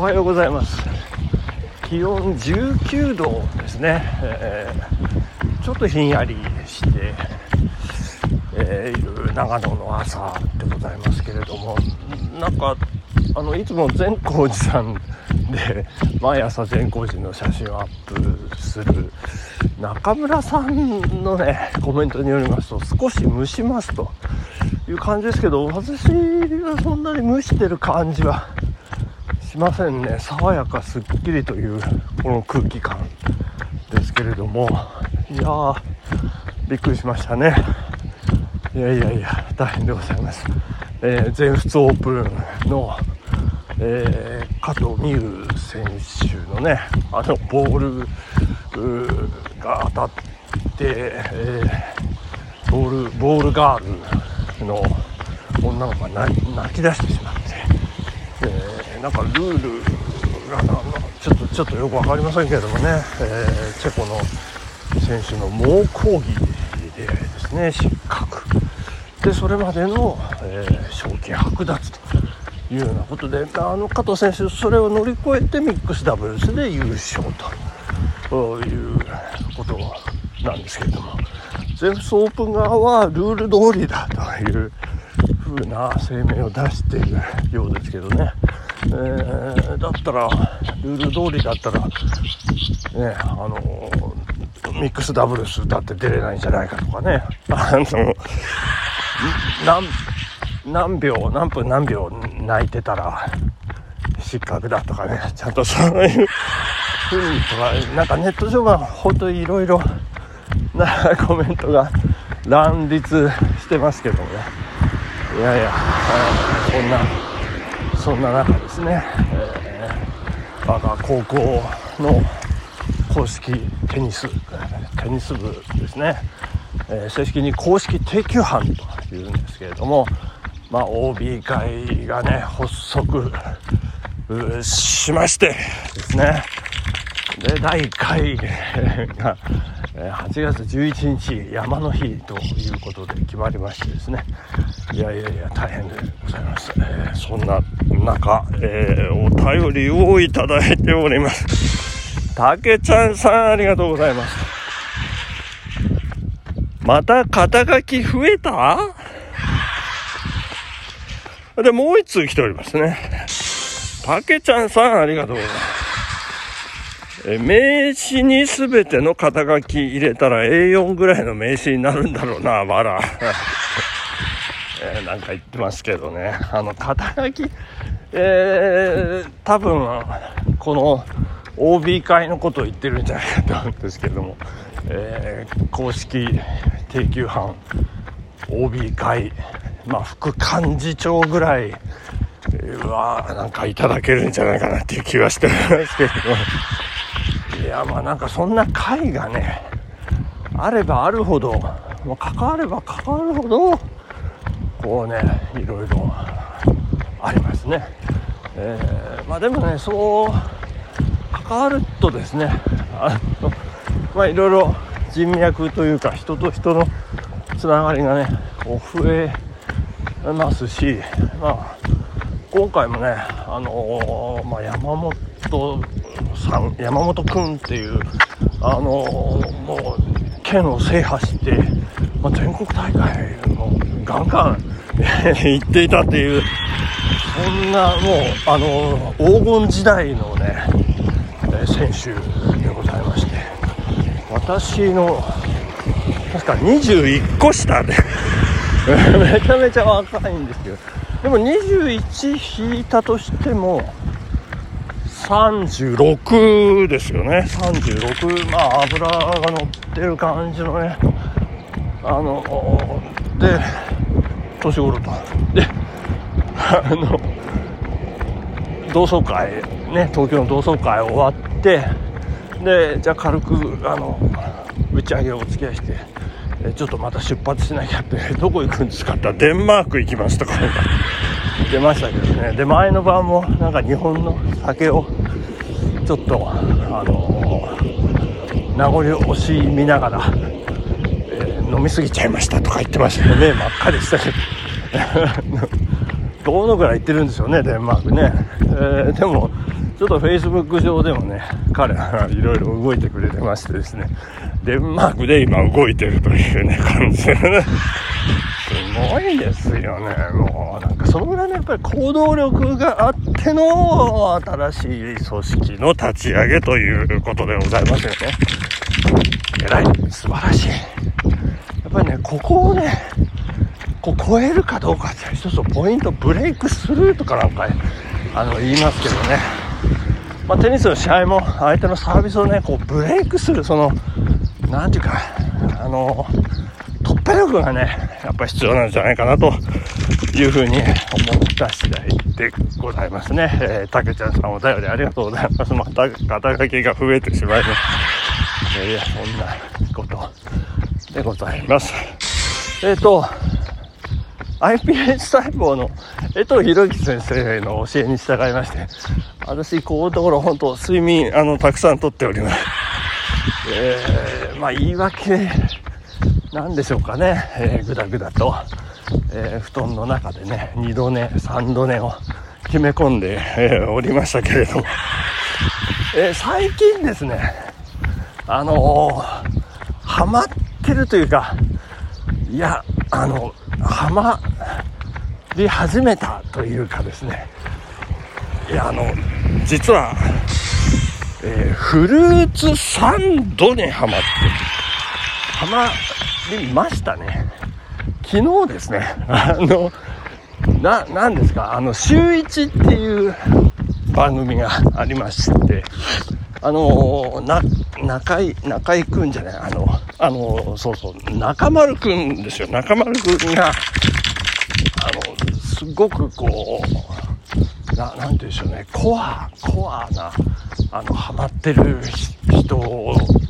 おはようございます。気温19度ですね、えー、ちょっとひんやりしてえー、長野の朝でございますけれどもなんかあのいつも善光寺さんで毎朝善光寺の写真をアップする中村さんのねコメントによりますと少し蒸しますという感じですけど私はそんなに蒸してる感じはしませんね。爽やかすっきりというこの空気感ですけれども。いやーびっくりしましたね。いやいやいや大変でございます、えー、全仏オープンの、えー、加藤美優選手のねあのボールが当たって、えー、ボールボールガールの女の子が泣き出してしまって、えー、なんかルールがちょっとちょっとよく分かりませんけれどもね、えー、チェコの選手の猛抗議でですね。失格。でそれまでの、えー、賞金剥奪というようなことであの加藤選手それを乗り越えてミックスダブルスで優勝ということなんですけれども全仏オープン側はルール通りだというふうな声明を出しているようですけどね、え、だったらルール通りだったらねあのミックスダブルスだって出れないんじゃないかとかね。あの何何秒何分何秒泣いてたら失格だとかね。ちゃんとそういうふうにとかなんかネット上は本当にいろいろなコメントが乱立してますけどね。いやいやそんなそんな中ですね、えー、我が高校の公式テニステニス部ですね、えー、正式に公式定休班というんですけれども、まあ、OB 会がね発足しましてですね。で第1回が8月11日山の日ということで決まりましてですね。いやいやいや大変でございます、えー、そんな中、えー、お便りをいただいておりますたけちゃんさん、ありがとうございます。また肩書き増えた？で、もう一通来ておりますね。たけちゃんさん、ありがとうございます。え名刺にすべての肩書き入れたら A4 ぐらいの名刺になるんだろうな、わら。えー、なんか言ってますけどね。あの、肩書き、えー、多分、この、OB 会のことを言ってるんじゃないかと思うんですけども、えー、公式定休班 OB 会、まあ、副幹事長ぐらいはなんかいただけるんじゃないかなっていう気はしてますけどいやまあなんかそんな会がねあればあるほど、まあ、関われば関わるほどこうねいろいろありますね。えー、まあでもねそう関わるとですねあのまあいろいろ人脈というか人と人のつながりがねこう増えますし、まあ、今回もね、あのー、まあ、山本さん山本君っていう、あのー、もう県を制覇して、まあ、全国大会もガンガン。行っていたっていう。そんなもう、あの、黄金時代のね選手でございまして。私の確か21個下で。めちゃめちゃ若いんですけどでも21引いたとしても36ですよね。36まあ油が乗ってる感じのね。あので年頃と。であの同窓会ね東京の同窓会終わってでじゃあ軽くあの打ち上げをお付き合いしてちょっとまた出発しなきゃってどこ行くんですかってデンマーク行きますとか。出ましたけどね。で前の晩もなんか日本の酒をちょっとあの名残惜しみながら、飲みすぎちゃいましたとか言ってましたけどね真っ赤でしたけど どのぐらい行ってるんですよねデンマークね、えー、でもちょっと Facebook 上でもね、彼はいろいろ動いてくれてましてですね、デンマークで今動いてるというね、感じでね。すごいですよね。もう、なんかそのぐらいのやっぱり行動力があっての新しい組織の立ち上げということでございますよね。偉い。素晴らしい。やっぱりね、ここをね、こう超えるかどうかって一つのポイント、ブレイクスルーとかなんか、ねあの、言いますけどね。まあ、テニスの試合も相手のサービスをね、こうブレイクする、その、なんていうか、あの、突破力がね、やっぱ必要なんじゃないかなというふうに思った次第でございますね。えー、たけちゃんさんお便りありがとうございます。また肩書きが増えてしまいます。いや、そんなでございます。えっ、ー、と、iPS 細胞の江藤博之先生の教えに従いまして、私、こういうところ、本当、睡眠、あの、たくさんとっております。えー、まあ、言い訳なんでしょうかね、えー、ぐだぐだと、えー、布団の中でね、2度寝、3度寝を決め込んで、えー、おりましたけれども、え最近ですね、あのハマってるというか、いや、あの、ハマり始めたというかですね、いや、あの、実は、えー、フルーツサンドにハマって、ハマりましたね。昨日ですね、あの、な、なんですか、あの、週一っていう番組がありまして、あの、な、中井、中井くんじゃない、あの、あの、そうそう、中丸くんですよ。中丸くんが、あの、すごくこう、な、なんて言うんでしょうね、コア、コアな、あの、ハマってる人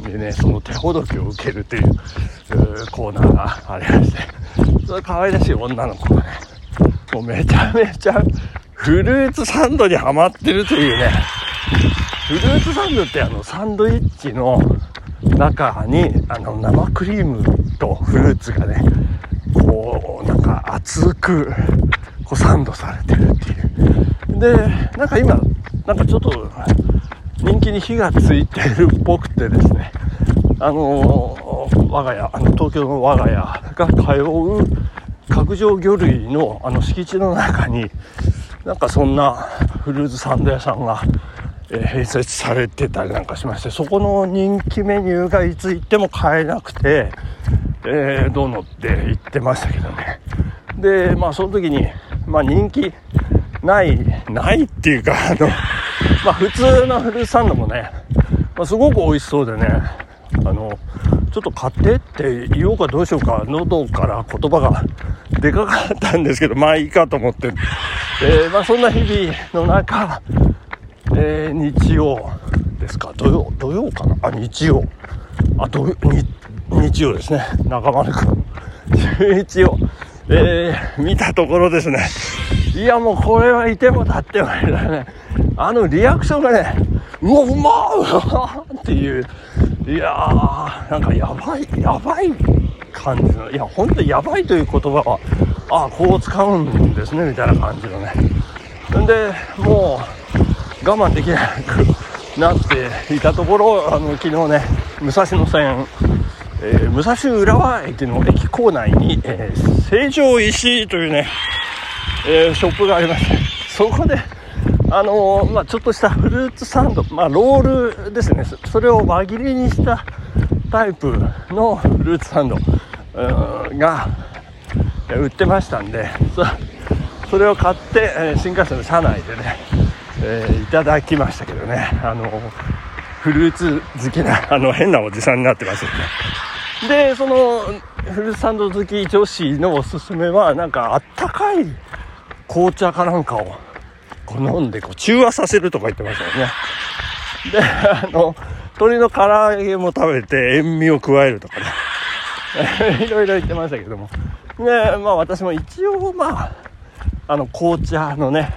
にね、その手ほどきを受けるっていうコーナーがありまして、それ可愛らしい女の子がね、もうめちゃめちゃフルーツサンドにハマってるというね、フルーツサンドってあのサンドイッチの中にあの生クリームとフルーツがね、こうなんか熱くこうサンドされてるっていう。で、なんか今、なんかちょっと人気に火がついてるっぽくてですね、あの、我が家、あの東京の我が家が通う角上魚類のあの敷地の中に、なんかそんなフルーツサンド屋さんが、併設されてたりなんかしまして、そこの人気メニューがいつ行っても買えなくて、えー、どうのって言ってましたけどね。で、まあその時に、まあ人気ない、ないっていうか、あの、まあ普通のフルーツサンドもね、まあ、すごく美味しそうでね、あの、ちょっと買ってって言おうかどうしようか、喉から言葉がでかかったんですけど、まあいいかと思って、えー、まあそんな日々の中、えー、日曜ですか、土曜、土曜かな？あ、日曜。あ、土曜、日曜ですね。中丸くん。週一を、えー、見たところですね。いやもうこれはいても立ってもいらね。あのリアクションがね、うわ、うまーっていう、いやー、なんかやばい、やばい感じの、いや、ほんとやばいという言葉は、ああ、こう使うんですね、みたいな感じのね。んで、もう、我慢できなくなっていたところ、あの、昨日ね、武蔵野線、えー、武蔵浦和駅の駅構内に、えー、成城石井というね、えー、ショップがありまして、そこで、あのー、まあ、ちょっとしたフルーツサンド、まあ、ロールですね。それを輪切りにしたタイプのフルーツサンドが売ってましたんで、それを買って、え新幹線の車内でね、えー、いただきましたけどね、あのフルーツ好きな、あの、変なおじさんになってますよね。で、その、フルーツサンド好き女子のおすすめは、なんかあったかい紅茶かなんかをこう飲んでこう中和させるとか言ってましたよね。で、あの、鶏の唐揚げも食べて塩味を加えるとかね。いろいろ言ってましたけども。ね、まあ私も一応まあ、あの紅茶のね、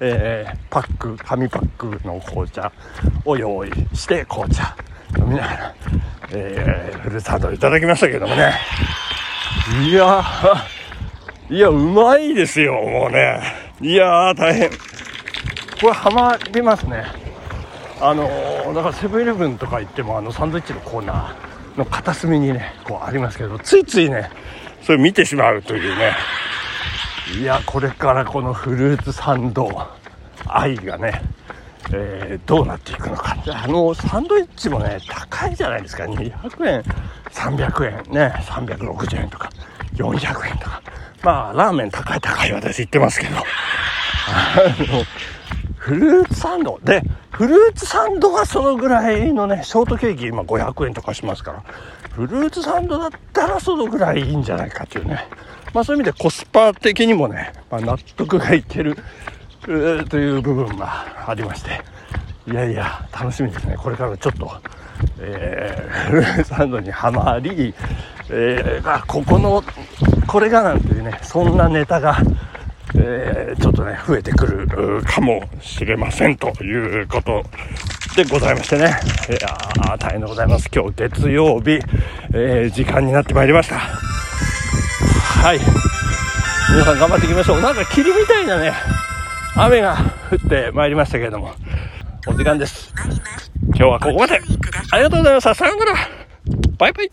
えー、パック、紙パックの紅茶を用意して紅茶飲みながら、えー、フルサンドいただきましたけどもね。いやいや、うまいですよ、もうね。いや、大変。これハマりますね。あのだからセブンイレブンとか行ってもあのサンドイッチのコーナーの片隅にねこうありますけどついついねそれ見てしまうというねいやこれからこのフルーツサンド愛がね、えー、どうなっていくのか。あのサンドイッチもね高いじゃないですか。200円300円ね360円とか。400円とか。まあラーメン高い高い私言ってますけど。あのフルーツサンド。でフルーツサンドがそのぐらいのねショートケーキ今500円とかしますから。フルーツサンドだったらそのぐらいいいんじゃないかというね。まあそういう意味でコスパ的にもね、まあ、納得がいけるという部分がありましていやいや楽しみですねこれからちょっと、えー、フルーサンドにはまり、えー、あここのこれがなんていうねそんなネタがえー、ちょっとね、増えてくるかもしれませんということでございましてね。いやー、大変でございます。今日月曜日、えー、時間になってまいりました。はい。皆さん頑張っていきましょう。なんか霧みたいなね、雨が降ってまいりましたけれども、お時間です。今日はここまで。ありがとうございました。さようなら。バイバイ。